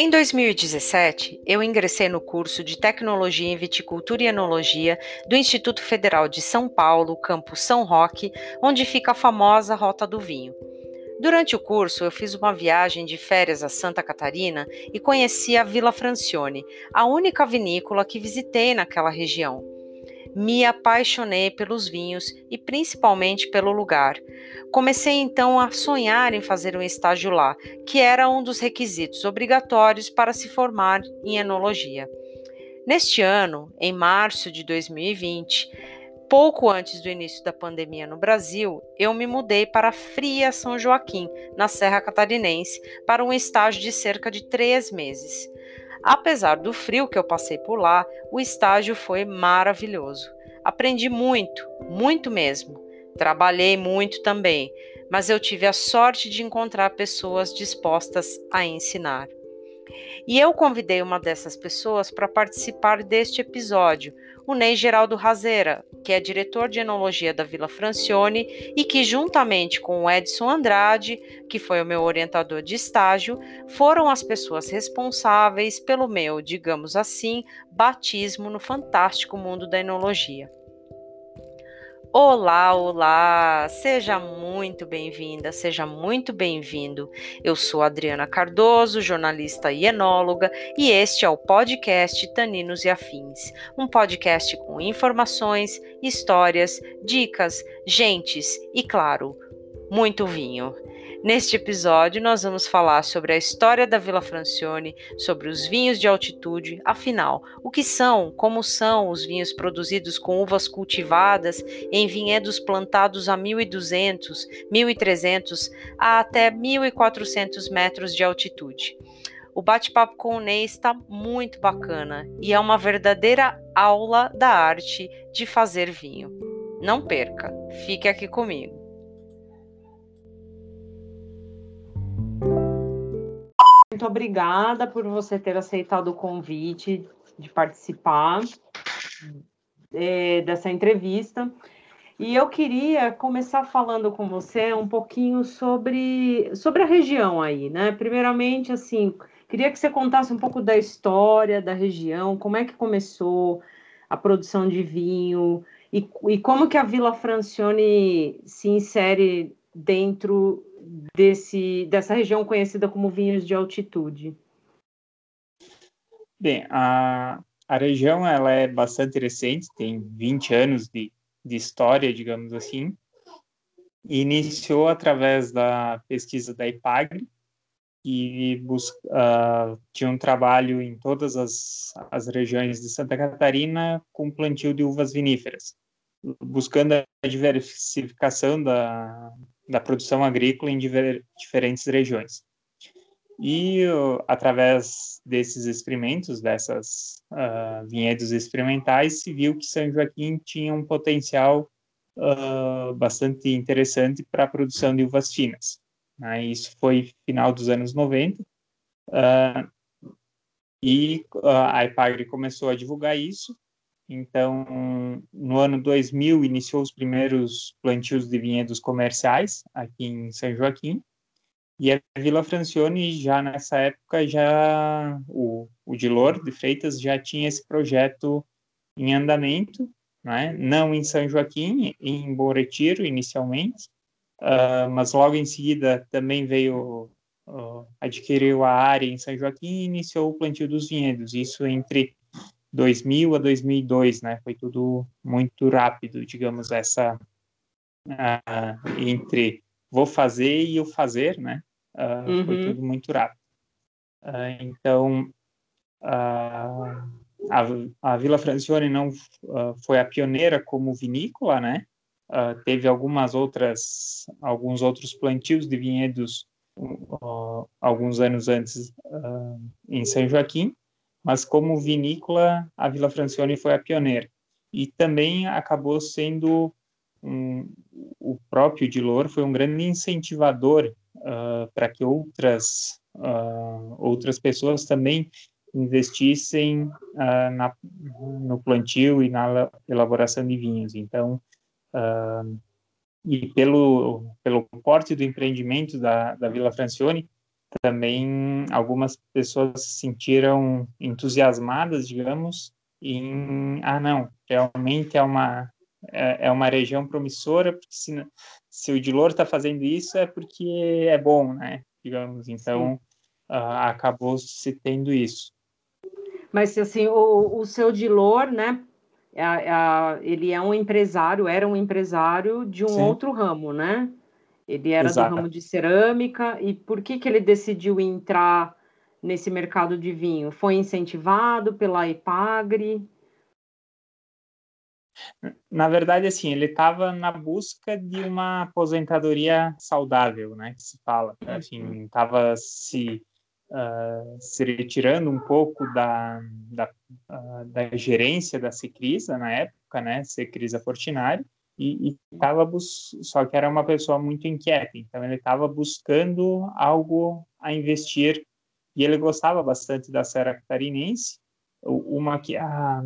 Em 2017, eu ingressei no curso de Tecnologia em Viticultura e Enologia do Instituto Federal de São Paulo, campus São Roque, onde fica a famosa Rota do Vinho. Durante o curso, eu fiz uma viagem de férias a Santa Catarina e conheci a Vila Francione, a única vinícola que visitei naquela região me apaixonei pelos vinhos e principalmente pelo lugar. Comecei então a sonhar em fazer um estágio lá, que era um dos requisitos obrigatórios para se formar em enologia. Neste ano, em março de 2020, pouco antes do início da pandemia no Brasil, eu me mudei para Fria São Joaquim, na Serra Catarinense, para um estágio de cerca de três meses. Apesar do frio que eu passei por lá, o estágio foi maravilhoso. Aprendi muito, muito mesmo. Trabalhei muito também, mas eu tive a sorte de encontrar pessoas dispostas a ensinar. E eu convidei uma dessas pessoas para participar deste episódio, o Ney Geraldo Razeira, que é diretor de enologia da Vila Francione e que, juntamente com o Edson Andrade, que foi o meu orientador de estágio, foram as pessoas responsáveis pelo meu, digamos assim, batismo no fantástico mundo da enologia. Olá, olá! Seja muito bem-vinda, seja muito bem-vindo. Eu sou Adriana Cardoso, jornalista e enóloga, e este é o podcast Taninos e Afins, um podcast com informações, histórias, dicas, gentes e, claro, muito vinho. Neste episódio, nós vamos falar sobre a história da Vila Francione, sobre os vinhos de altitude, afinal, o que são, como são os vinhos produzidos com uvas cultivadas em vinhedos plantados a 1.200, 1.300 a até 1.400 metros de altitude. O bate-papo com o Ney está muito bacana e é uma verdadeira aula da arte de fazer vinho. Não perca, fique aqui comigo. Muito obrigada por você ter aceitado o convite de participar é, dessa entrevista. E eu queria começar falando com você um pouquinho sobre, sobre a região aí, né? Primeiramente, assim, queria que você contasse um pouco da história da região, como é que começou a produção de vinho e, e como que a Vila Francione se insere dentro desse, dessa região conhecida como vinhos de altitude? Bem, a, a região ela é bastante recente, tem 20 anos de, de história, digamos assim, iniciou através da pesquisa da IPAGRE, que busca, uh, tinha um trabalho em todas as, as regiões de Santa Catarina com plantio de uvas viníferas, buscando a diversificação da, da produção agrícola em diver, diferentes regiões. E através desses experimentos, dessas uh, vinhedos experimentais, se viu que São Joaquim tinha um potencial uh, bastante interessante para a produção de uvas finas. Né? Isso foi final dos anos 90, uh, e a IPAGRE começou a divulgar isso, então, no ano 2000, iniciou os primeiros plantios de vinhedos comerciais aqui em São Joaquim. E a Vila Francione, já nessa época, já o, o Dilor de Freitas já tinha esse projeto em andamento, né? não em São Joaquim, em Bom Retiro, inicialmente, uh, mas logo em seguida também veio, uh, adquiriu a área em São Joaquim e iniciou o plantio dos vinhedos, isso entre 2000 a 2002, né? Foi tudo muito rápido, digamos, essa uh, entre vou fazer e o fazer, né? Uh, uhum. Foi tudo muito rápido. Uh, então, a, a Vila Francione não foi a pioneira como vinícola, né? teve algumas outras, alguns outros plantios de vinhedos alguns anos antes em São Joaquim, mas como vinícola, a Vila Francione foi a pioneira. E também acabou sendo um, o próprio Dilor foi um grande incentivador uh, para que outras uh, outras pessoas também investissem uh, na, no plantio e na elaboração de vinhos. Então, e pelo pelo porte do empreendimento da, da Vila Francione, também algumas pessoas se sentiram entusiasmadas, digamos, em ah não, realmente é uma é, é uma região promissora, porque se, se o Dilor está fazendo isso é porque é bom, né? Digamos, então uh, acabou se tendo isso. Mas assim, o, o seu Dilor, né? É, é, ele é um empresário, era um empresário de um Sim. outro ramo, né? Ele era Exato. do ramo de cerâmica e por que, que ele decidiu entrar nesse mercado de vinho? Foi incentivado pela Epagre? Na verdade, assim, ele estava na busca de uma aposentadoria saudável, né, que se fala. Assim, estava se uh, se retirando um pouco da, da, uh, da gerência da Secrisa na época, né, Secrisa Fortinari, e estava só que era uma pessoa muito inquieta, então ele estava buscando algo a investir. E ele gostava bastante da Serra Catarinense, uma que a,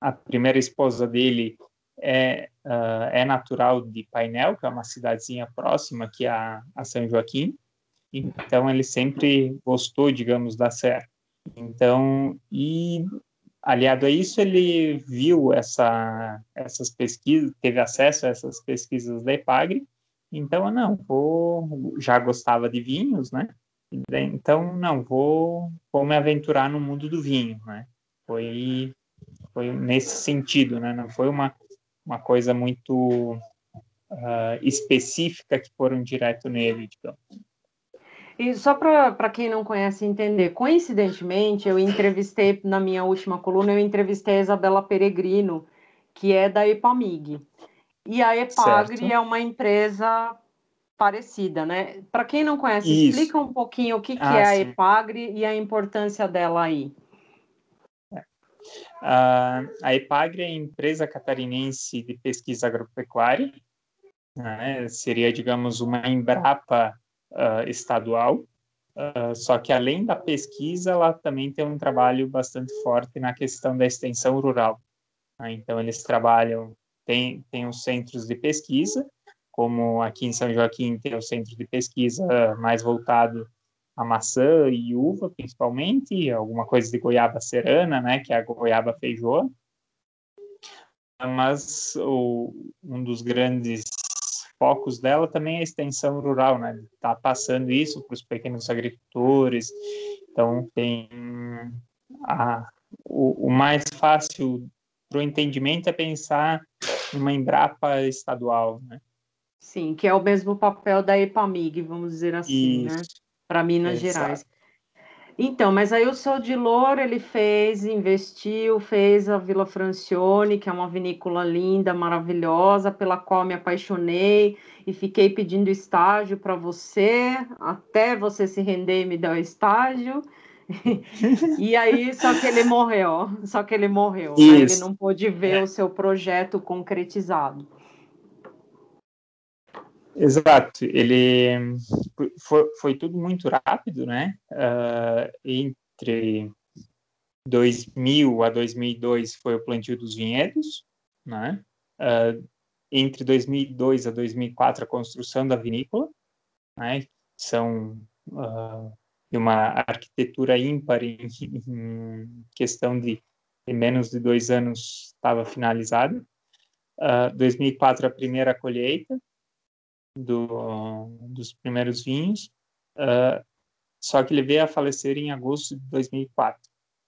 a primeira esposa dele é, uh, é natural de Painel, que é uma cidadezinha próxima aqui a, a São Joaquim, então ele sempre gostou, digamos, da Serra. Então, e aliado a isso, ele viu essa, essas pesquisas, teve acesso a essas pesquisas da EPAGRE, então, não, vou, já gostava de vinhos, né? Então, não, vou, vou me aventurar no mundo do vinho, né? Foi, foi nesse sentido, né? Não foi uma, uma coisa muito uh, específica que foram direto nele, digamos. E só para quem não conhece entender, coincidentemente, eu entrevistei, na minha última coluna, eu entrevistei a Isabela Peregrino, que é da Epamig. E a Epagre certo. é uma empresa parecida, né? Para quem não conhece, Isso. explica um pouquinho o que, que ah, é a sim. Epagre e a importância dela aí. Uh, a Epagre é a empresa catarinense de pesquisa agropecuária, né? seria, digamos, uma Embrapa uh, estadual, uh, só que além da pesquisa, ela também tem um trabalho bastante forte na questão da extensão rural. Né? Então, eles trabalham, tem, tem os centros de pesquisa, como aqui em São Joaquim tem o centro de pesquisa mais voltado a maçã e uva, principalmente, alguma coisa de goiaba serana, né, que é a goiaba feijoa. Mas o, um dos grandes focos dela também é a extensão rural, né? Tá passando isso para os pequenos agricultores. Então tem a, o, o mais fácil para o entendimento é pensar numa Embrapa estadual, né? Sim, que é o mesmo papel da EPAMIG, vamos dizer assim, né? isso. né? Para Minas Exato. Gerais. Então, mas aí o seu Dilor, ele fez, investiu, fez a Vila Francione, que é uma vinícola linda, maravilhosa, pela qual me apaixonei e fiquei pedindo estágio para você, até você se render e me dar o estágio. e aí, só que ele morreu, só que ele morreu, né? ele não pôde ver é. o seu projeto concretizado. Exato, ele foi, foi tudo muito rápido, né? Uh, entre 2000 a 2002 foi o plantio dos vinhedos, né? Uh, entre 2002 a 2004 a construção da vinícola, né? São uh, de uma arquitetura ímpar em, em questão de, de, menos de dois anos estava finalizada. Uh, 2004 a primeira colheita, do, dos primeiros vinhos, uh, só que ele veio a falecer em agosto de 2004.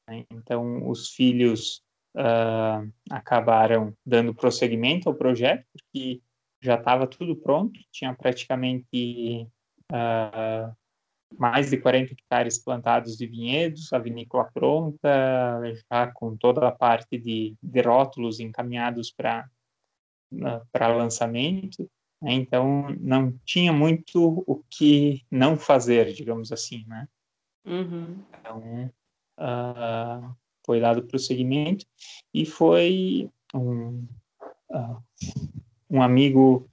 Né? Então, os filhos uh, acabaram dando prosseguimento ao projeto, porque já estava tudo pronto, tinha praticamente uh, mais de 40 hectares plantados de vinhedos, a vinícola pronta, já com toda a parte de, de rótulos encaminhados para para lançamento. Né? Então, não tinha muito o que não fazer, digamos assim, né? Uhum. Então, uh, foi dado prosseguimento e foi um, uh, um amigo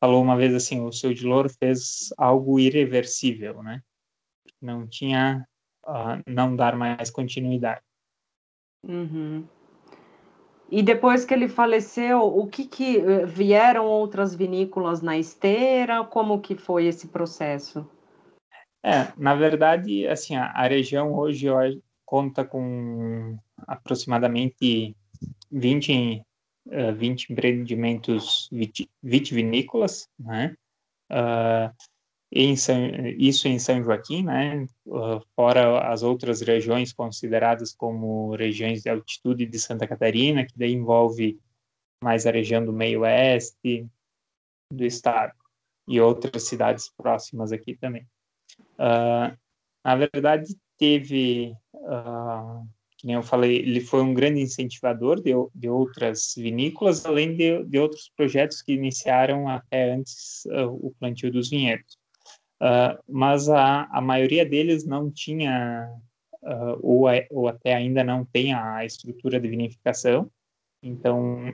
falou uma vez assim, o seu Dilor fez algo irreversível, né? Não tinha uh, não dar mais continuidade. Uhum. E depois que ele faleceu, o que, que eh, vieram outras vinícolas na esteira? Como que foi esse processo? É, na verdade, assim, a, a região hoje conta com aproximadamente 20, uh, 20 empreendimentos vitivinícolas, né? Uh, em isso em São Joaquim, né? Uh, fora as outras regiões consideradas como regiões de altitude de Santa Catarina, que daí envolve mais a região do meio oeste do estado e outras cidades próximas aqui também. Uh, na verdade, teve, uh, que nem eu falei, ele foi um grande incentivador de, de outras vinícolas, além de, de outros projetos que iniciaram até antes uh, o plantio dos vinhedos. Uh, mas a, a maioria deles não tinha, uh, ou, ou até ainda não tem a estrutura de vinificação. Então,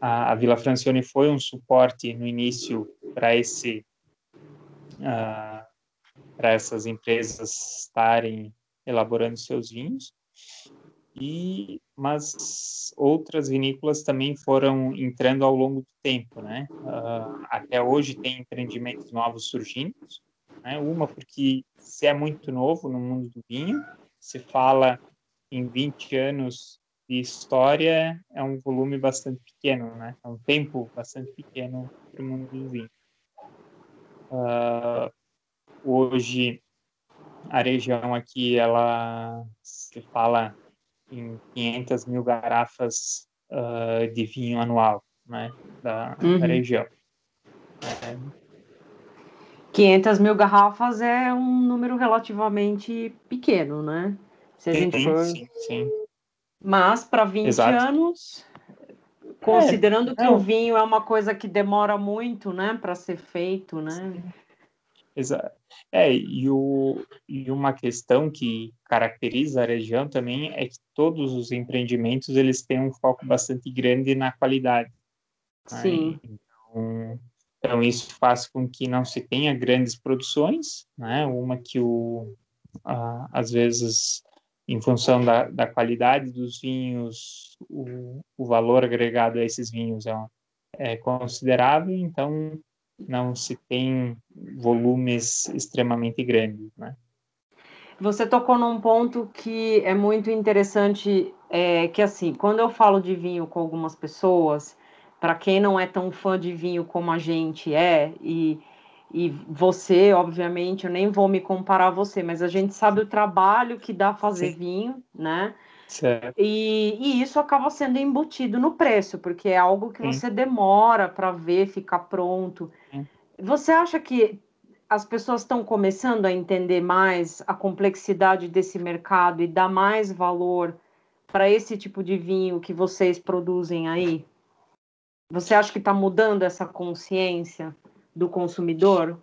a, a Vila Francione foi um suporte no início para esse uh, para essas empresas estarem elaborando seus vinhos. E mas outras vinícolas também foram entrando ao longo do tempo, né? Uh, até hoje tem empreendimentos novos surgindo, né? Uma porque se é muito novo no mundo do vinho, se fala em 20 anos de história, é um volume bastante pequeno, né? É um tempo bastante pequeno para o mundo do vinho. Uh, hoje a região aqui ela se fala em 500 mil garrafas uh, de vinho anual, né, da, uhum. da região. É. 500 mil garrafas é um número relativamente pequeno, né? Se a sim, gente for... sim, sim. Mas para 20 Exato. anos, considerando é, que o vinho é uma coisa que demora muito, né, para ser feito, né? Exato. É, e, o, e uma questão que caracteriza a região também é que todos os empreendimentos eles têm um foco bastante grande na qualidade. Né? Sim. Então, então, isso faz com que não se tenha grandes produções, né? Uma que o, às vezes, em função da, da qualidade dos vinhos, o, o valor agregado a esses vinhos é, é considerável, então não se tem volumes extremamente grandes, né? Você tocou num ponto que é muito interessante, é, que assim, quando eu falo de vinho com algumas pessoas, para quem não é tão fã de vinho como a gente é, e, e você, obviamente, eu nem vou me comparar a você, mas a gente sabe o trabalho que dá fazer Sim. vinho, né? Certo. E, e, isso acaba sendo embutido no preço, porque é algo que Sim. você demora para ver ficar pronto. Sim. Você acha que as pessoas estão começando a entender mais a complexidade desse mercado e dar mais valor para esse tipo de vinho que vocês produzem aí? Você acha que está mudando essa consciência do consumidor?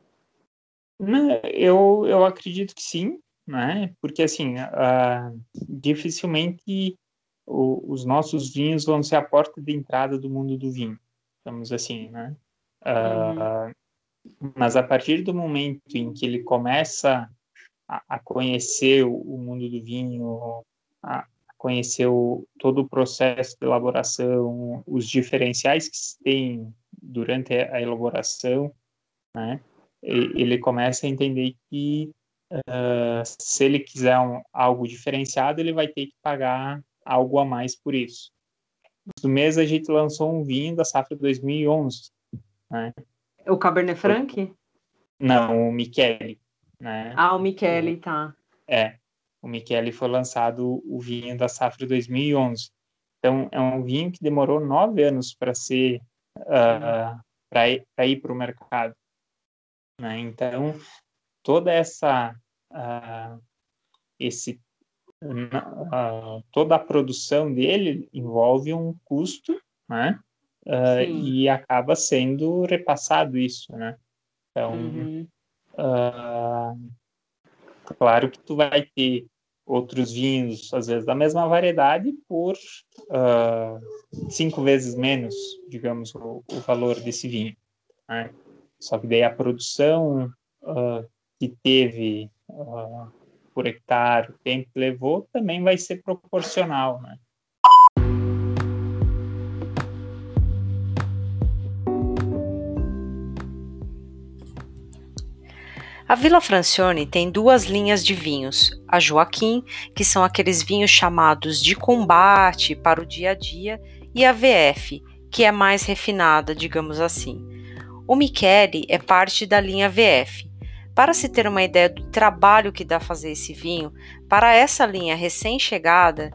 Eu, eu acredito que sim, né? Porque assim, uh, dificilmente o, os nossos vinhos vão ser a porta de entrada do mundo do vinho, digamos assim, né? Uh, uhum. Mas a partir do momento em que ele começa a, a conhecer o, o, mundo do vinho, a, o, todo o processo de elaboração, os diferenciais que se tem durante a elaboração, né? Ele começa a entender que uh, se ele quiser um, algo diferenciado, ele vai ter que pagar algo a mais por isso. No mês a gente lançou um vinho da safra 2011, né? O Cabernet Franc? Não, o Michele, né? Ah, o Michele, tá. É, o Michele foi lançado o vinho da safra 2011. Então, é um vinho que demorou nove anos para ser uh, para ir para o mercado. Né? Então, toda essa uh, esse uh, toda a produção dele envolve um custo, né? E acaba sendo repassado isso, né? Então, uhum. claro que tu vai ter outros vinhos, às vezes da mesma variedade, por cinco vezes menos, digamos, o, o valor desse vinho. Né? Só que daí a produção uh, que teve uh, por hectare, o tempo que levou, também vai ser proporcional, né? A Vila Francione tem duas linhas de vinhos: a Joaquim, que são aqueles vinhos chamados de combate para o dia a dia, e a VF, que é mais refinada, digamos assim. O Michele é parte da linha VF. Para se ter uma ideia do trabalho que dá fazer esse vinho, para essa linha recém-chegada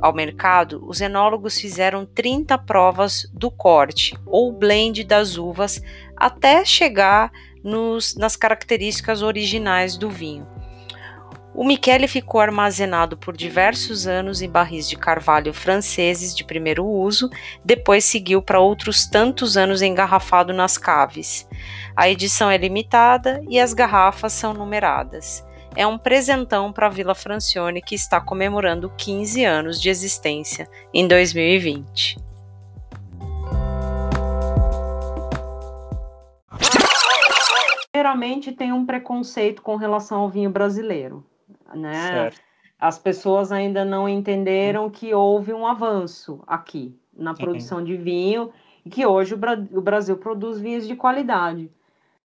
ao mercado, os enólogos fizeram 30 provas do corte ou blend das uvas até chegar nos, nas características originais do vinho. O Michele ficou armazenado por diversos anos em barris de carvalho franceses de primeiro uso, depois seguiu para outros tantos anos engarrafado nas caves. A edição é limitada e as garrafas são numeradas. É um presentão para a Vila Francione que está comemorando 15 anos de existência em 2020. Geralmente tem um preconceito com relação ao vinho brasileiro, né? Certo. As pessoas ainda não entenderam que houve um avanço aqui na produção de vinho e que hoje o Brasil produz vinhos de qualidade.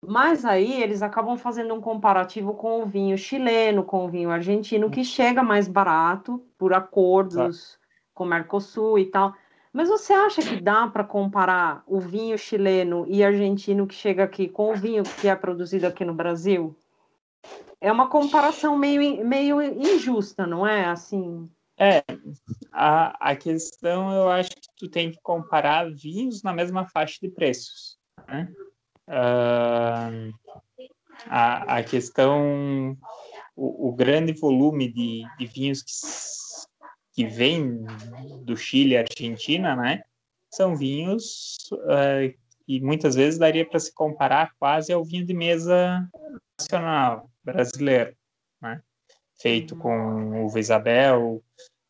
Mas aí eles acabam fazendo um comparativo com o vinho chileno, com o vinho argentino, que chega mais barato por acordos com o Mercosul e tal. Mas você acha que dá para comparar o vinho chileno e argentino que chega aqui com o vinho que é produzido aqui no Brasil? É uma comparação meio, meio injusta, não é? Assim. É, a, a questão eu acho que tu tem que comparar vinhos na mesma faixa de preços. Né? Uh, a, a questão, o, o grande volume de, de vinhos que que vem do Chile e Argentina, né? São vinhos uh, que muitas vezes daria para se comparar quase ao vinho de mesa nacional brasileiro, né? Feito uhum. com uva Isabel,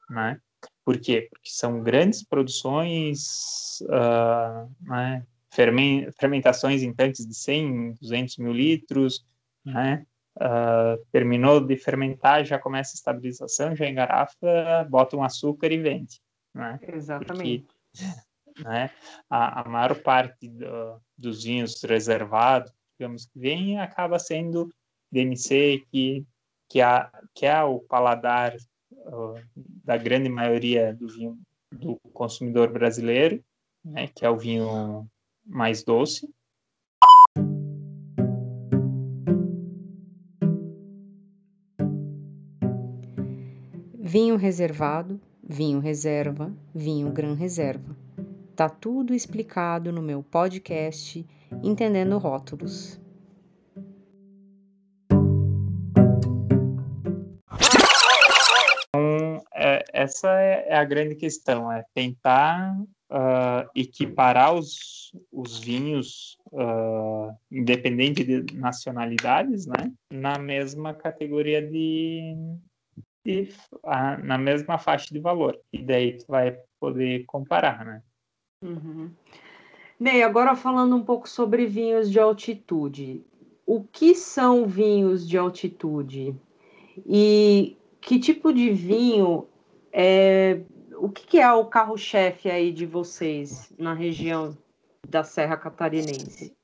né? Por quê? Porque são grandes produções, uh, né? fermentações em tanques de 100, 200 mil litros, né? Uh, terminou de fermentar, já começa a estabilização, já engarafa, bota um açúcar e vende. Né? Exatamente. Porque, né, a, a maior parte do, dos vinhos reservados, digamos que vem, acaba sendo DMC, que, que, há, que é o paladar uh, da grande maioria do vinho do consumidor brasileiro, né, que é o vinho mais doce, vinho reservado, vinho reserva, vinho gran reserva. Tá tudo explicado no meu podcast Entendendo Rótulos. Então, é, essa é a grande questão, é tentar uh, equiparar os, os vinhos, uh, independente de nacionalidades, né, na mesma categoria de, e a, na mesma faixa de valor. E daí tu vai poder comparar, né? Uhum. Ney, agora falando um pouco sobre vinhos de altitude. O que são vinhos de altitude? E que tipo de vinho é. O que é o carro-chefe aí de vocês na região da Serra Catarinense?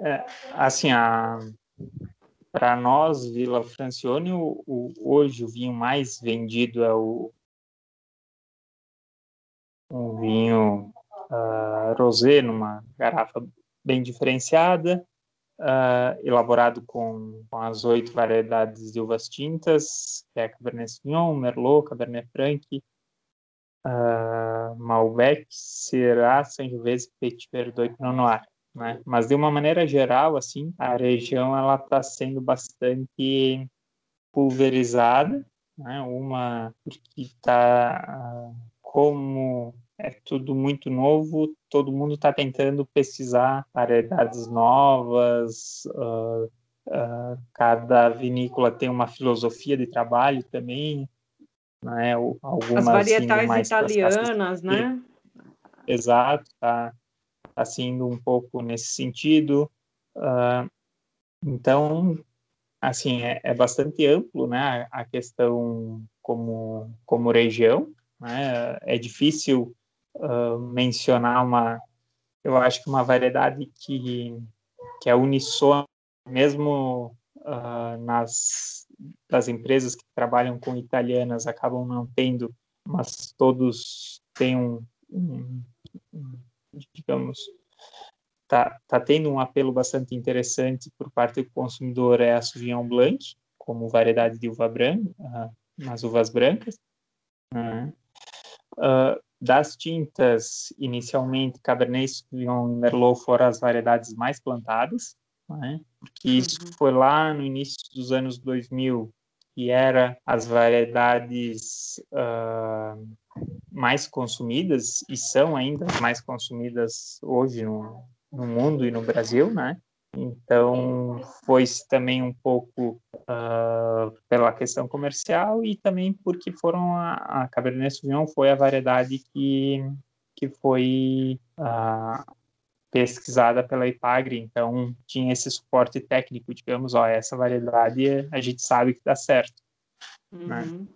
É, assim, a, para nós, Vila Francione, o, o, hoje o vinho mais vendido é o um vinho uh, rosé, numa garrafa bem diferenciada, uh, elaborado com, com, as oito variedades de uvas tintas, que é Cabernet Sauvignon, Merlot, Cabernet Franc, uh, Malbec, Syrah, Sangiovese, Petit Verdot e Pinot Noir né? Mas de uma maneira geral, assim, a região ela está sendo bastante pulverizada, né? Uma porque está como é tudo muito novo, todo mundo está tentando pesquisar variedades novas. Uh, uh, cada vinícola tem uma filosofia de trabalho também, né? Algumas As varietais italianas, né? Exato, tá está indo um pouco nesse sentido. Uh, então, assim, é, é, bastante amplo, né, a questão como, como região, né, é difícil uh, mencionar uma, eu acho que uma variedade que, que é unissona mesmo uh, nas das empresas que trabalham com italianas acabam não tendo, mas todos têm um, um digamos, tá, tá tendo um apelo bastante interessante por parte do consumidor é a Sauvignon Blanc, como variedade de uva branca, uh, nas uvas brancas. Uh, uh, das tintas, inicialmente, Cabernet Sauvignon e Merlot foram as variedades mais plantadas, né? porque isso uhum. foi lá no início dos anos 2000, que era as variedades uh, mais consumidas, e são ainda mais consumidas hoje no, no mundo e no Brasil, né? Então, foi também um pouco uh, pela questão comercial e também porque foram a, a Cabernet Sauvignon foi a variedade que, que foi uh, pesquisada pela IPAGRE, então tinha esse suporte técnico, digamos, ó, essa variedade a gente sabe que dá certo, né? uhum. né?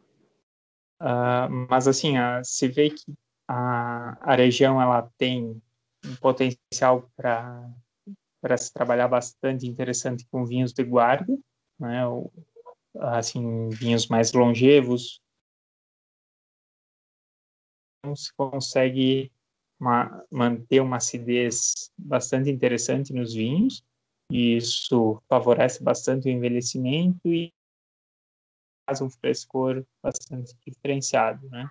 Uh, mas assim, se vê que a, a região ela tem um potencial para para se trabalhar bastante interessante com vinhos de guarda, né? Ou, assim, vinhos mais longevos. Então, se consegue uma, manter uma acidez bastante interessante nos vinhos, e isso favorece bastante o envelhecimento e um frescor bastante diferenciado, né?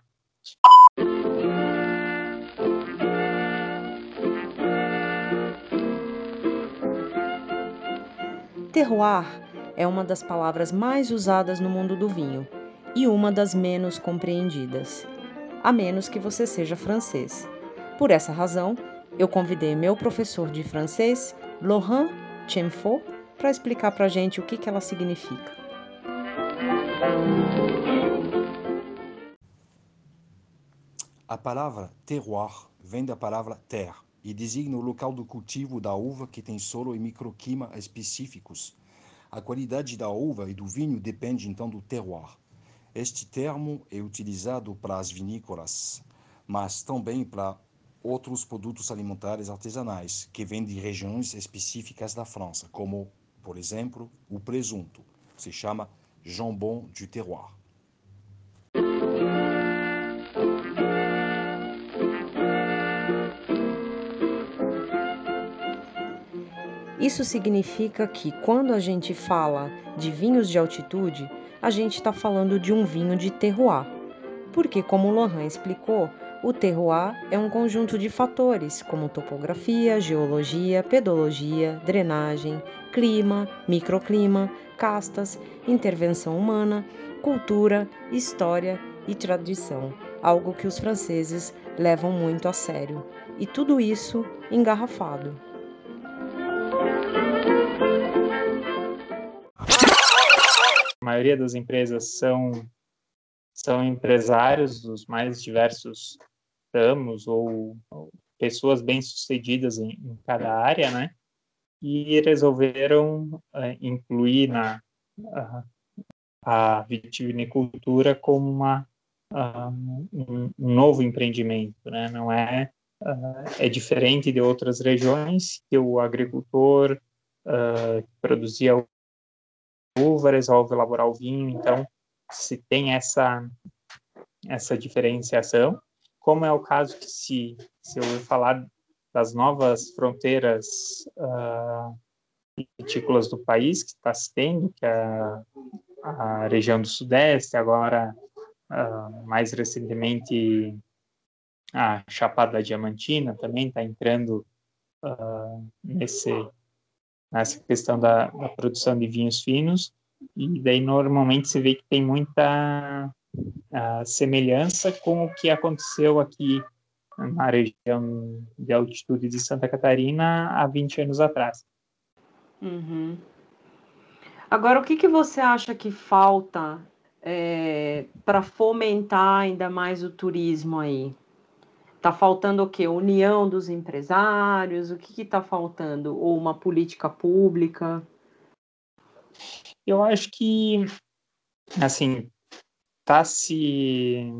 Terroir é uma das palavras mais usadas no mundo do vinho e uma das menos compreendidas, a menos que você seja francês. Por essa razão, eu convidei meu professor de francês, Laurent Chemfort, para explicar para a gente o que, que ela significa. A palavra terroir vem da palavra terre, e designa o local do cultivo da uva que tem solo e microclima específicos. A qualidade da uva e do vinho depende então do terroir. Este termo é utilizado para as vinícolas, mas também para outros produtos alimentares artesanais que vêm de regiões específicas da França, como, por exemplo, o presunto. Se chama jambon du terroir. Isso significa que quando a gente fala de vinhos de altitude, a gente está falando de um vinho de terroir. Porque, como Lohan explicou, o terroir é um conjunto de fatores como topografia, geologia, pedologia, drenagem, clima, microclima, castas, intervenção humana, cultura, história e tradição, algo que os franceses levam muito a sério. E tudo isso engarrafado. A maioria das empresas são, são empresários dos mais diversos ramos ou, pessoas bem-sucedidas em, em, cada área, né? E resolveram uh, incluir na uh, a vitivinicultura como uma, um, um, novo empreendimento, né? Não é é diferente de outras regiões que o agricultor que produzia uva, resolve elaborar o vinho, então se tem essa essa diferenciação, como é o caso que se, se eu falar das novas fronteiras uh, vitícolas do país que está se tendo, que é a, a região do Sudeste, agora uh, mais recentemente a Chapada Diamantina também está entrando uh, nesse nessa questão da, da, produção de vinhos finos, e daí normalmente se vê que tem muita uh, semelhança com o que aconteceu aqui na região de altitude de Santa Catarina há 20 anos atrás. Uhum. Agora, o que, que você acha que falta é, para fomentar ainda mais o turismo aí? Está faltando o quê? União dos empresários? O que está faltando? Ou uma política pública? Eu acho que, assim, está se,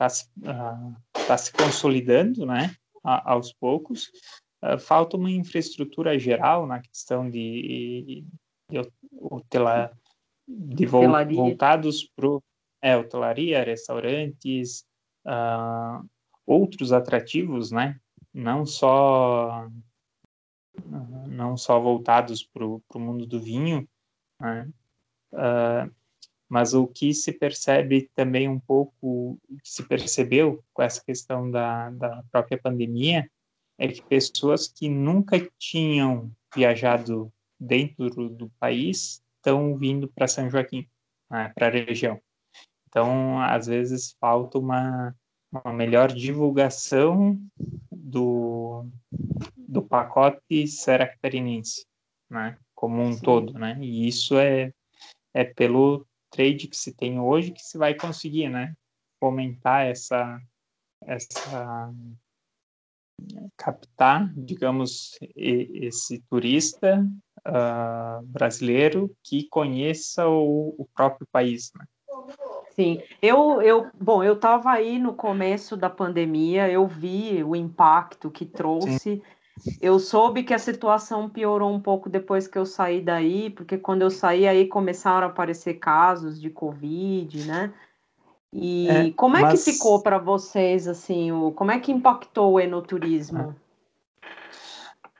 tá se, uh, tá se consolidando, né, a, aos poucos, uh, falta uma infraestrutura geral na questão de, de, hotela, de vol, voltados para é, hotelaria, restaurantes, uh, outros atrativos, né? Não só não só voltados para o mundo do vinho, né? uh, mas o que se percebe também um pouco, se percebeu com essa questão da, da própria pandemia, é que pessoas que nunca tinham viajado dentro do país estão vindo para São Joaquim, né, para a região. Então, às vezes falta uma, uma melhor divulgação do, do pacote seractarinense, né, como um todo, né? E isso é é pelo trade que se tem hoje que se vai conseguir, né? Fomentar essa essa captar, digamos, esse turista uh, brasileiro que conheça o, o próprio país, né? Sim, eu, eu, bom, eu estava aí no começo da pandemia, eu vi o impacto que trouxe. Sim. Eu soube que a situação piorou um pouco depois que eu saí daí, porque quando eu saí aí começaram a aparecer casos de Covid, né? E é, como é mas... que ficou para vocês, assim, o, como é que impactou o enoturismo?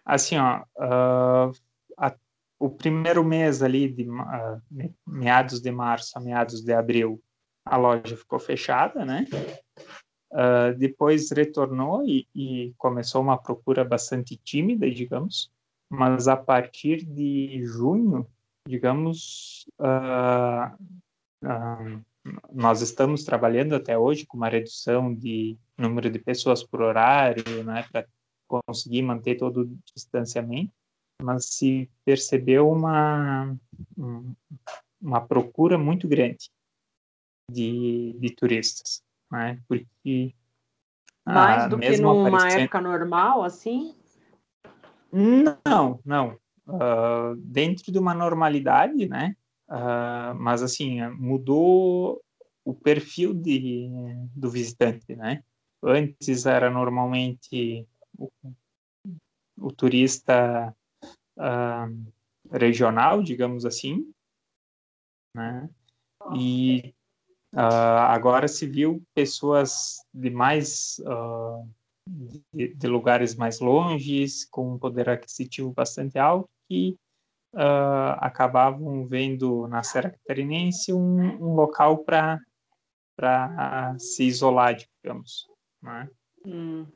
Assim, ó, uh, a, o primeiro mês ali, de uh, meados de março a meados de abril, a loja ficou fechada, né? Uh, depois retornou e, e, começou uma procura bastante tímida, digamos, mas a partir de junho, digamos, uh, uh, nós estamos trabalhando até hoje com uma redução de número de pessoas por horário, né, para conseguir manter todo o distanciamento, mas se percebeu uma, uma procura muito grande de, de turistas né? Porque mais do que numa época normal, assim? Não, não. Uh, dentro de uma normalidade, né? Uh, mas assim mudou o perfil de, do visitante, né? Antes era normalmente o, o turista uh, regional, digamos assim, né? E Uh, agora se viu pessoas de mais uh, de, de, lugares mais longes, com um poder aquisitivo bastante alto, que uh, acabavam vendo na Serra Catarinense um, um local para para se isolar, digamos, né? Hum.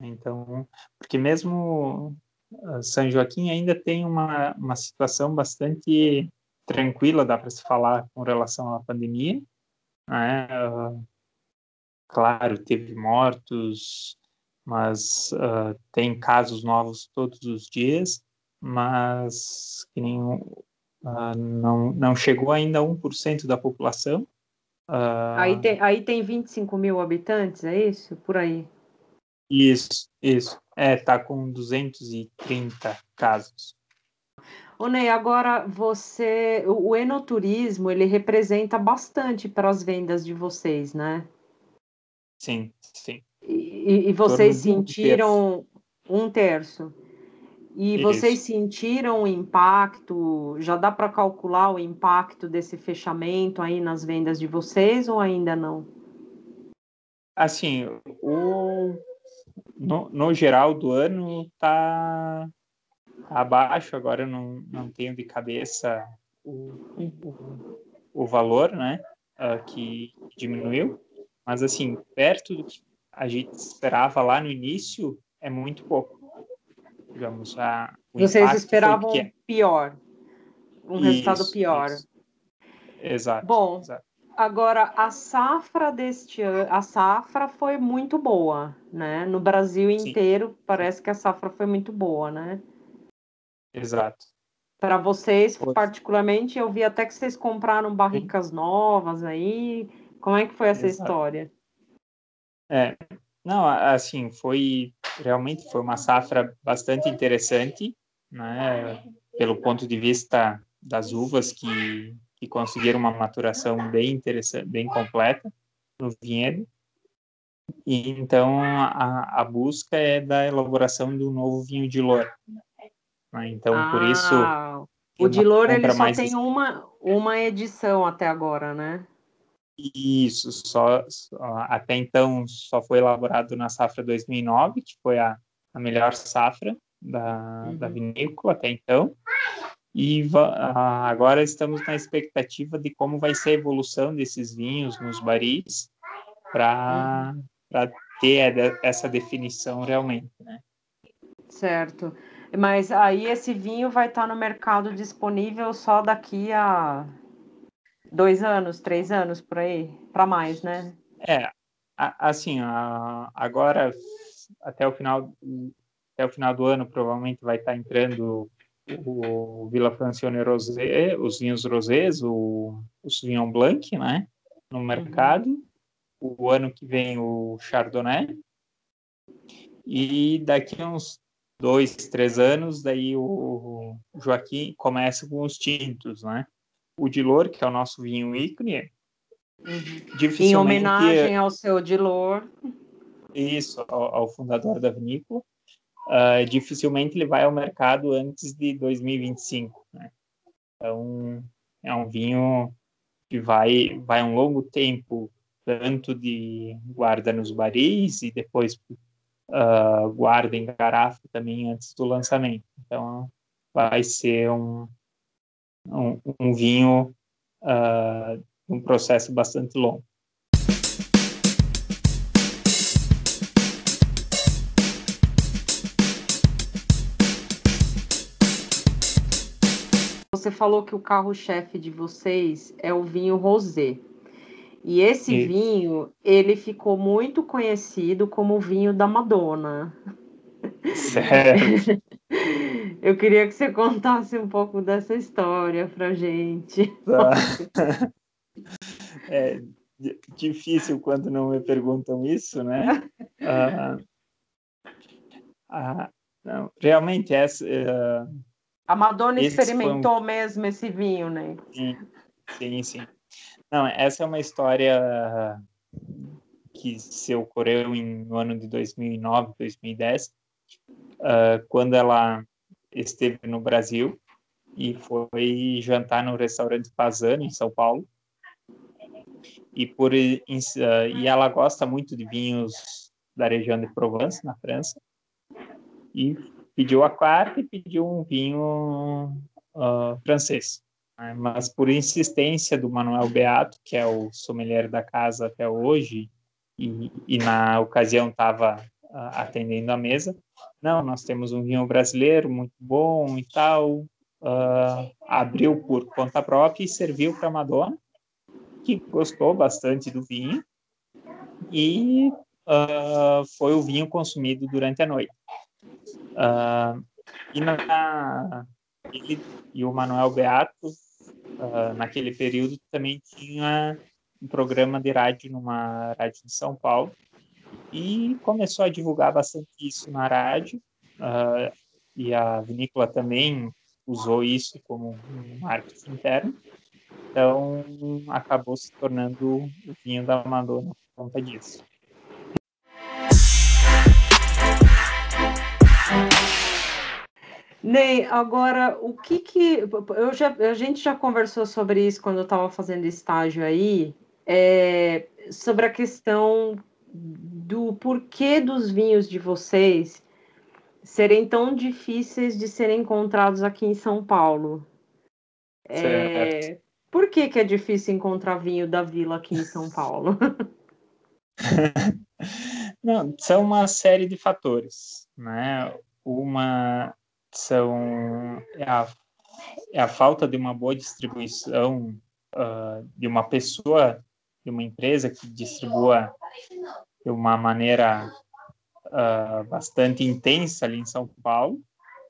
Então, porque mesmo São Joaquim ainda tem uma, uma situação bastante tranquila, dá para se falar com relação à pandemia. Né? Uh, claro, teve mortos, mas uh, tem casos novos todos os dias, mas que nem, uh, não, não chegou ainda a 1% da população. aí, tem, aí tem 25 mil habitantes, é isso? Por aí. Isso, isso. É, tá com 230 casos. Ô Ney, agora você, o enoturismo, ele representa bastante para as vendas de vocês, né? Sim, sim. E, e vocês sentiram um terço. E Isso. vocês sentiram o impacto? Já dá para calcular o impacto desse fechamento aí nas vendas de vocês ou ainda não? Assim, o, no, no geral do ano tá abaixo, agora eu não, não tenho de cabeça o, o, o valor, né, uh, que diminuiu, mas assim, perto do que a gente esperava lá no início, é muito pouco. Digamos, a, Vocês esperavam pior, um isso, resultado pior. Isso. Exato. Bom, exato. agora a safra deste ano, a safra foi muito boa, né? No Brasil inteiro Sim. parece que a safra foi muito boa, né? Exato. Para vocês, particularmente, eu vi até que vocês compraram barricas Sim. novas aí. Como é que foi essa Exato. história? É, não, assim, foi realmente foi uma safra bastante interessante, né? Pelo ponto de vista das uvas que, que conseguiram uma maturação bem interessante, bem completa no vinhedo. E então a, a busca é da elaboração do novo vinho de Loura. Né? Então ah, por isso o de Loura ele só mais... tem uma uma edição até agora, né? Isso, só, só, até então só foi elaborado na safra 2009, que foi a, a melhor safra da, uhum. da vinícola até então. E agora estamos na expectativa de como vai ser a evolução desses vinhos nos baris para uhum. ter essa definição realmente, né? Certo. Mas aí esse vinho vai estar no mercado disponível só daqui a dois anos, três anos por aí, para mais, né? É, assim, agora até o final até o final do ano provavelmente vai estar entrando o Vila Francione Rosé, os vinhos rosés, o, o Sauvignon Blanc, né, no uhum. mercado. Uhum. O ano que vem o Chardonnay. E daqui a uns dois, três anos, daí o Joaquim começa com os tintos, né? o Dilor, que é o nosso vinho ícone. Uhum. Em homenagem ao seu Dilor. Isso, ao, ao fundador da vinícola. Uh, dificilmente ele vai ao mercado antes de 2025. Né? Então, é um vinho que vai, vai um longo tempo, tanto de guarda nos baris e depois uh, guarda em garrafa também antes do lançamento. Então, vai ser um, um, um vinho uh, um processo bastante longo. Você falou que o carro-chefe de vocês é o vinho rosé. E esse e... vinho, ele ficou muito conhecido como o vinho da Madonna. Certo. Eu queria que você contasse um pouco dessa história pra gente. Tá. É difícil quando não me perguntam isso, né? Ah, ah, não, realmente essa. Uh, a Madonna experimentou um... mesmo esse vinho, né? Sim, sim, sim. Não, essa é uma história que se ocorreu em, no ano de 2009, 2010, uh, quando ela esteve no Brasil e foi jantar no restaurante Pazani, em São Paulo. E, por, uh, e ela gosta muito de vinhos da região de Provence, na França. E pediu a quarta e pediu um vinho uh, francês. Né? Mas por insistência do Manuel Beato, que é o sommelier da casa até hoje, e, e na ocasião estava uh, atendendo a mesa, não, nós temos um vinho brasileiro muito bom e tal. Uh, abriu por conta própria e serviu para Madonna, que gostou bastante do vinho e uh, foi o vinho consumido durante a noite. Uh, e na, e o Manuel Beato, naquele período, também tinha um programa de rádio numa rádio de São Paulo, e começou a divulgar bastante isso na rádio, uh, e a vinícola também usou isso como um marketing interno, então acabou se tornando o vinho da Madonna por conta disso. Ney, agora o que que eu já a gente já conversou sobre isso quando eu estava fazendo estágio aí, é, sobre a questão do porquê dos vinhos de vocês serem tão difíceis de serem encontrados aqui em São Paulo. É... Por que, que é difícil encontrar vinho da vila aqui em São Paulo? Não, são uma série de fatores, né? Uma são é a, é a falta de uma boa distribuição uh, de uma pessoa, de uma empresa que distribua de uma maneira uh, bastante intensa ali em São Paulo.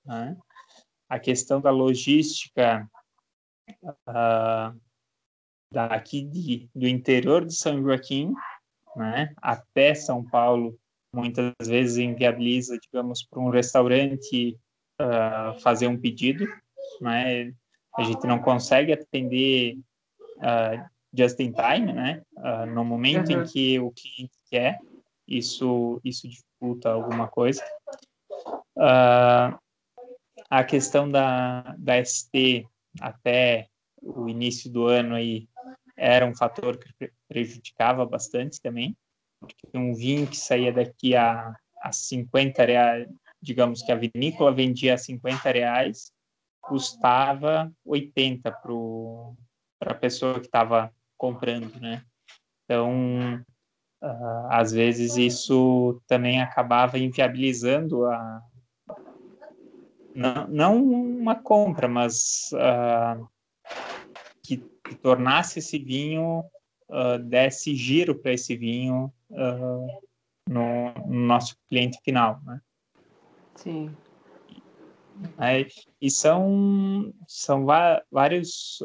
Né? A questão da logística uh, daqui de, do interior de São Joaquim né, até São Paulo, muitas vezes inviabiliza, digamos, para um restaurante uh, fazer um pedido. Né? A gente não consegue atender uh, just in time, né? Uh, no momento uhum. em que o cliente quer. isso, isso dificulta alguma coisa. Uh, a questão da, da ST até o início do ano aí era um fator que prejudicava bastante também, porque um vinho que saía daqui a, a 50 reais, digamos que a vinícola vendia a 50 reais, custava 80 para a pessoa que estava comprando, né? Então, uh, às vezes isso também acabava inviabilizando a não, não uma compra, mas uh, que, que, tornasse esse vinho uh, desse giro para esse vinho no, no, nosso cliente final, né? Sim. É, e são são vários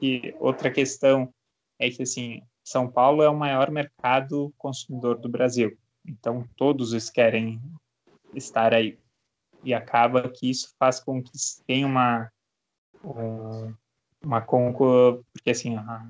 e outra questão é que assim são Paulo é o maior mercado consumidor do Brasil. Então, todos querem estar aí. E acaba que isso faz com que tenha uma, uma concorrência, porque assim, a,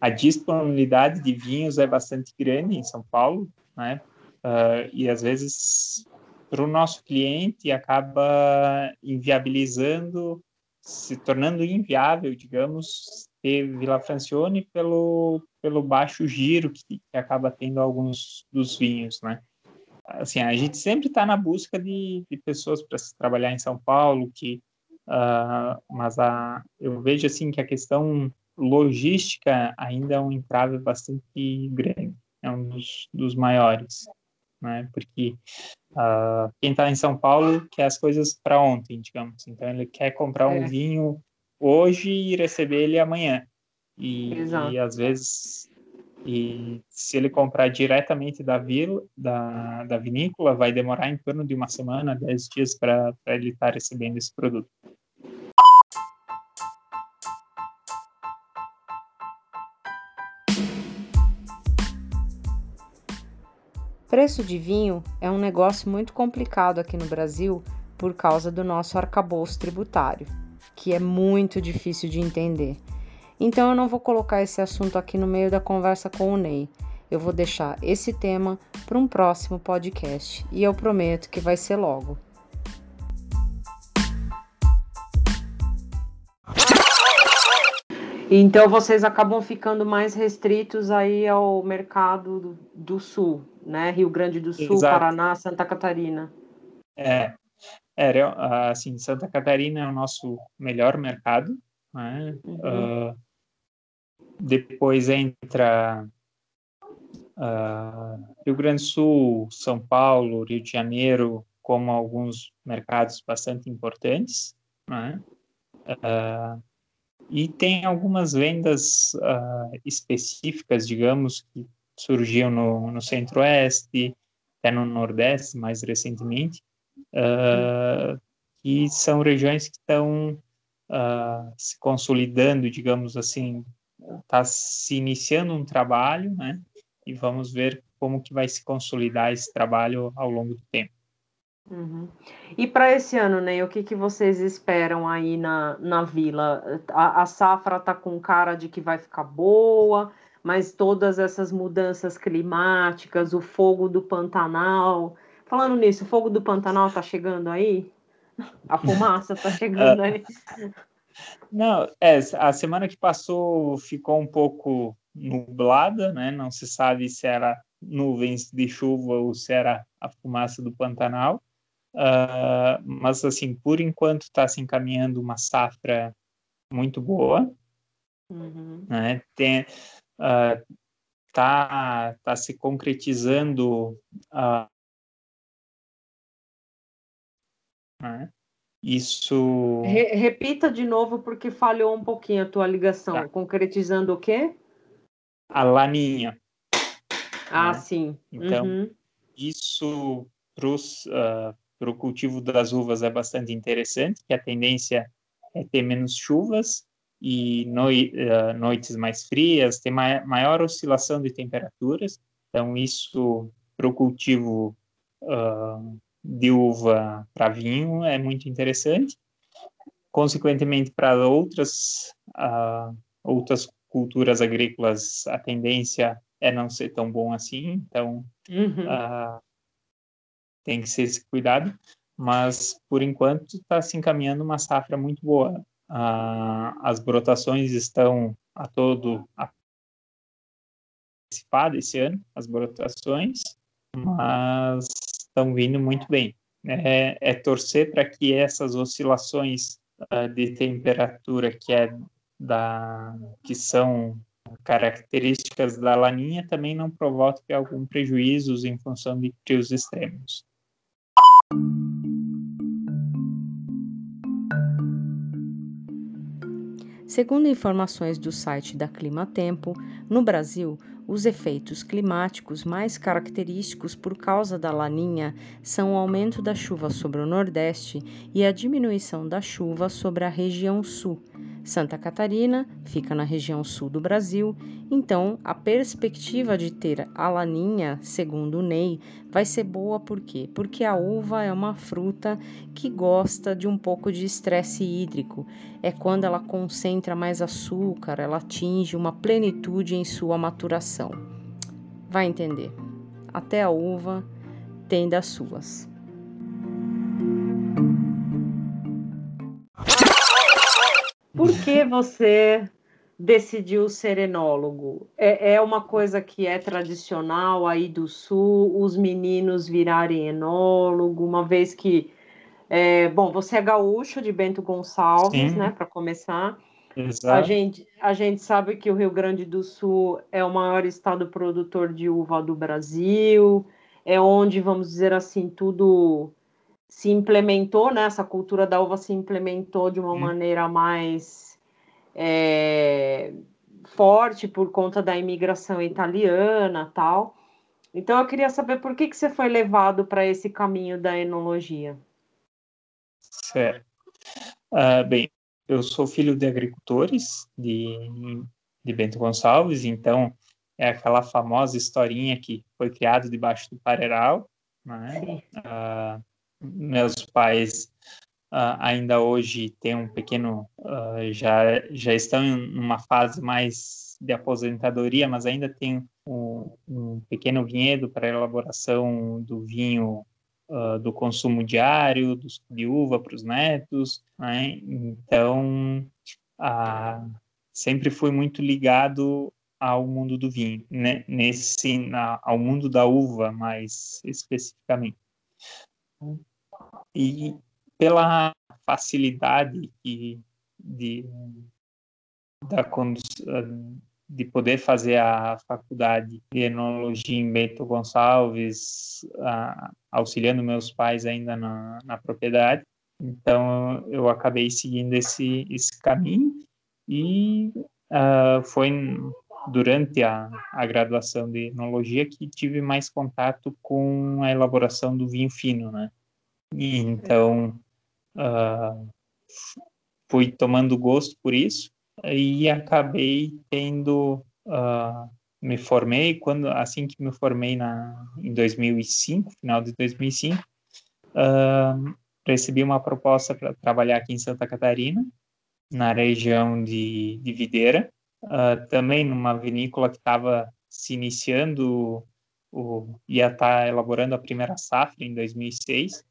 a, disponibilidade de vinhos é bastante grande em São Paulo, né? Uh, e às vezes para o nosso cliente acaba inviabilizando, se tornando inviável, digamos, ter Vila Francione pelo, pelo baixo giro que, que acaba tendo alguns dos vinhos, né? Assim, a gente sempre está na busca de, de pessoas para trabalhar em São Paulo, que, uh, mas a, eu vejo assim que a questão logística ainda é um entrave bastante grande, é um dos, dos maiores, né? Porque uh, quem está em São Paulo quer as coisas para ontem, digamos. Então ele quer comprar é. um vinho hoje e receber ele amanhã. E, e, às vezes, e se ele comprar diretamente da vila, da, da vinícola, vai demorar em torno de uma semana, dez dias para ele estar tá recebendo esse produto. Preço de vinho é um negócio muito complicado aqui no Brasil por causa do nosso arcabouço tributário que é muito difícil de entender. Então eu não vou colocar esse assunto aqui no meio da conversa com o Ney. Eu vou deixar esse tema para um próximo podcast e eu prometo que vai ser logo. Então vocês acabam ficando mais restritos aí ao mercado do, do sul, né? Rio Grande do Sul, Exato. Paraná, Santa Catarina. É, é, assim, Santa Catarina é o nosso melhor mercado, né? Uhum. Uh, depois entra uh, Rio Grande do Sul, São Paulo, Rio de Janeiro, como alguns mercados bastante importantes, né? Uh, e tem algumas vendas específicas, digamos, que surgiam no, no Centro-Oeste, até no Nordeste mais recentemente, uh, que são regiões que estão uh, se consolidando, digamos assim, está se iniciando um trabalho, né? E vamos ver como que vai se consolidar esse trabalho ao longo do tempo. Uhum. E para esse ano, né, o que, que vocês esperam aí na, na vila? A, a safra está com cara de que vai ficar boa, mas todas essas mudanças climáticas, o fogo do Pantanal, Falando nisso, o fogo do Pantanal tá chegando aí? A fumaça tá chegando aí? Não, é, a semana que passou ficou um pouco nublada, né? Não se sabe se era nuvens de chuva ou se era a fumaça do Pantanal. Uh, mas, assim, por enquanto está se encaminhando uma safra muito boa. Uhum. Né? Tem, uh, tá, tá se concretizando uh, Né? Isso. Re repita de novo, porque falhou um pouquinho a tua ligação. Tá. Concretizando o quê? A laninha. Ah, né? sim. Então, uhum. isso para uh, o cultivo das uvas é bastante interessante, que a tendência é ter menos chuvas e noi uh, noites mais frias, ter ma maior oscilação de temperaturas. Então, isso para o cultivo uh, de uva para vinho é muito interessante. Consequentemente, para outras uh, outras culturas agrícolas, a tendência é não ser tão bom assim, então uhum. Tem que ser esse cuidado, mas por enquanto está se encaminhando uma safra muito boa. Uh, as brotações estão a todo antecipado esse ano, as brotações, mas estão vindo muito bem. É, é torcer para que essas oscilações uh, de temperatura que é da que são características da laninha também não provoquem algum prejuízo em função de frios extremos. Segundo informações do site da Clima Tempo, no Brasil, os efeitos climáticos mais característicos por causa da laninha são o aumento da chuva sobre o Nordeste e a diminuição da chuva sobre a região Sul. Santa Catarina fica na região sul do Brasil, então a perspectiva de ter a laninha, segundo o Ney, vai ser boa por quê? Porque a uva é uma fruta que gosta de um pouco de estresse hídrico. É quando ela concentra mais açúcar, ela atinge uma plenitude em sua maturação. Vai entender. Até a uva tem das suas. Por que você decidiu ser enólogo? É, é, uma coisa que é tradicional aí do sul, os meninos virarem enólogo, uma vez que. É, bom, você é gaúcho de Bento Gonçalves, Sim. né, para começar. Exato. A gente, a gente sabe que o Rio Grande do Sul é o maior estado produtor de uva do Brasil, é onde, vamos dizer assim, tudo se implementou, né? Essa cultura da uva se implementou de uma hum. maneira mais é, forte por conta da imigração italiana, tal. Então eu queria saber por que que você foi levado para esse caminho da enologia. Certo. Uh, bem, eu sou filho de agricultores de, de Bento Gonçalves, então é aquela famosa historinha que foi criado debaixo do pareral, né? Uh, meus pais uh, ainda hoje têm um pequeno, uh, já, já estão em uma fase mais de aposentadoria, mas ainda tem um, um pequeno vinhedo para elaboração do vinho uh, do consumo diário, do, de uva para os netos, né? Então, sempre fui muito ligado ao mundo do vinho, né? nesse, na, ao mundo da uva mais especificamente e pela facilidade de, de, da de poder fazer a faculdade de enologia em Bento Gonçalves, a, auxiliando meus pais ainda na, na propriedade. Então eu acabei seguindo esse, esse caminho e uh, foi durante a, a graduação de enologia que tive mais contato com a elaboração do vinho fino, né? então, uh, fui tomando gosto por isso e acabei tendo uh, me formei quando assim que me formei na em 2005 final de 2005 uh, ah, recebi uma proposta para trabalhar aqui em Santa Catarina na região de, de Videira uh, também numa vinícola que estava se iniciando o, ia estar tá elaborando a primeira safra em 2006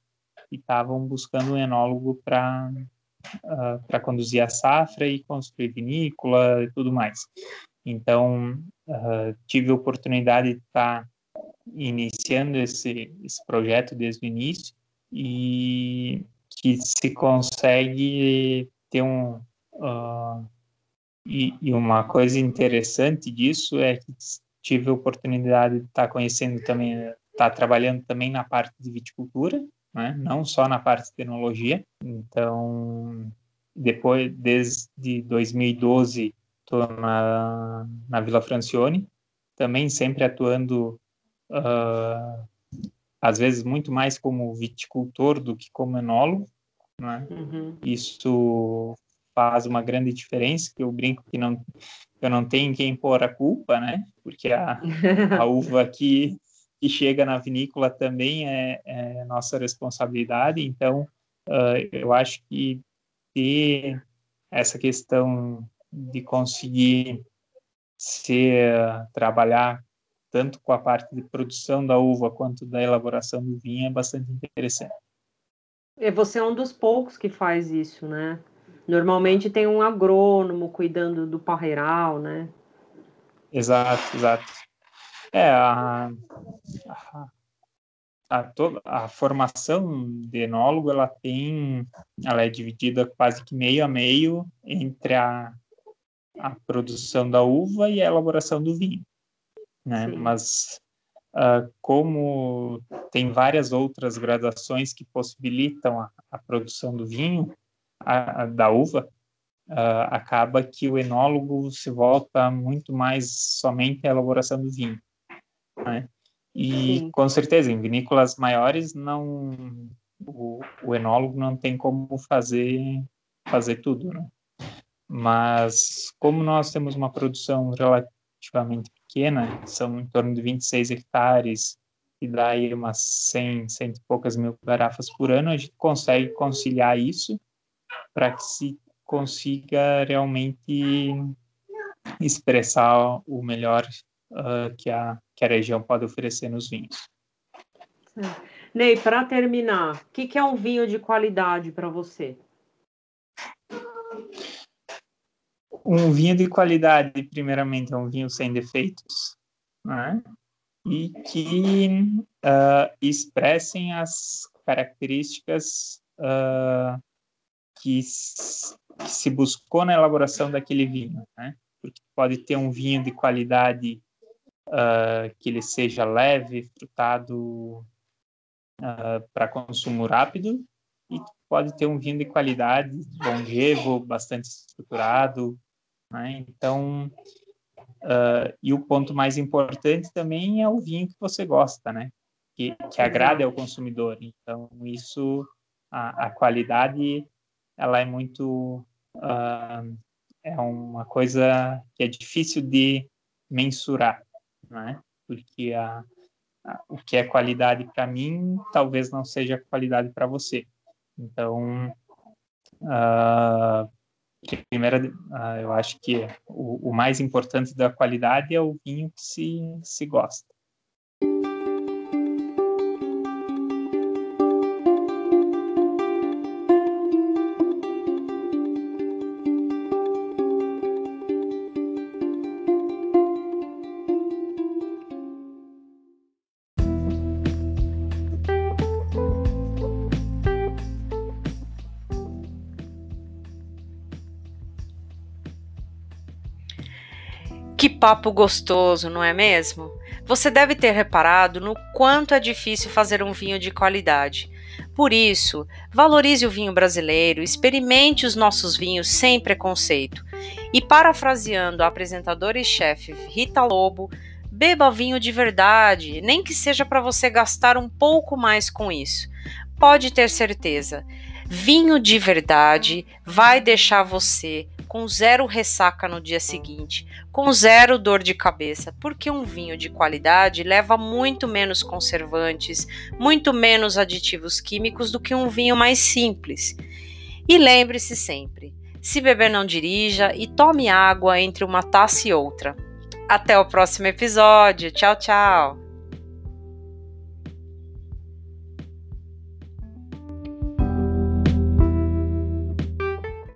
e estavam buscando um enólogo para uh, ah, para conduzir a safra e construir vinícola e tudo mais. Então, uh, tive a oportunidade de estar tá iniciando esse, esse projeto desde o início e que se consegue ter um uh, e, e, uma coisa interessante disso é que tive a oportunidade de estar tá conhecendo também, estar tá trabalhando também na parte de viticultura né? não só na parte de tecnologia. Então, depois, desde 2012, estou na, na Vila Francione, também sempre atuando, uh, às vezes, muito mais como viticultor do que como enólogo. Né? Uhum. Isso faz uma grande diferença, que eu brinco que não eu não tenho quem pôr a culpa, né? Porque a, a uva aqui que chega na vinícola também é, é nossa responsabilidade. Então, uh, eu acho que ter essa questão de conseguir ser trabalhar tanto com a parte de produção da uva quanto da elaboração do vinho, é bastante interessante. E você é um dos poucos que faz isso, né? Normalmente tem um agrônomo cuidando do parreiral, né? Exato, exato. É, a, a, a, toda, a formação de enólogo, ela tem, ela é dividida quase que meio a meio entre a, a produção da uva e a elaboração do vinho, né? Sim. Mas uh, como tem várias outras graduações que possibilitam a, a produção do vinho, a, a da uva, uh, acaba que o enólogo se volta muito mais somente à elaboração do vinho. Né? E Sim. com certeza, em vinícolas maiores, não o, o, enólogo não tem como fazer fazer tudo, né? Mas como nós temos uma produção relativamente pequena, são em torno de 26 hectares, e daí umas 100, 100 e poucas mil garrafas por ano, a gente consegue conciliar isso para que se consiga realmente expressar o melhor uh, que, a, que a região pode oferecer nos vinhos. Ney, para terminar, o que, que, é um vinho de qualidade para você? Um vinho de qualidade, primeiramente, é um vinho sem defeitos, né? e que uh, expressem as características uh, que se buscou na elaboração daquele vinho, né? Porque pode ter um vinho de qualidade uh, que ele seja leve, frutado uh, para consumo rápido, e pode ter um vinho de qualidade longevo, bastante estruturado, né? Então, uh, e o ponto mais importante também é o vinho que você gosta, né? Que, que agrade ao consumidor. Então, isso, a, a qualidade, ela é muito uh, é uma coisa que é difícil de mensurar, né? Porque a, a, o que é qualidade para mim talvez não seja qualidade para você. Então, uh, primeiro, uh, eu acho que o, o mais importante da qualidade é o vinho que se, se gosta. Papo gostoso, não é mesmo? Você deve ter reparado no quanto é difícil fazer um vinho de qualidade. Por isso, valorize o vinho brasileiro, experimente os nossos vinhos sem preconceito. E parafraseando a apresentadora e chefe Rita Lobo, beba vinho de verdade, nem que seja para você gastar um pouco mais com isso. Pode ter certeza, vinho de verdade vai deixar você com zero ressaca no dia seguinte, com zero dor de cabeça, porque um vinho de qualidade leva muito menos conservantes, muito menos aditivos químicos do que um vinho mais simples. E lembre-se sempre: se beber, não dirija e tome água entre uma taça e outra. Até o próximo episódio. Tchau, tchau!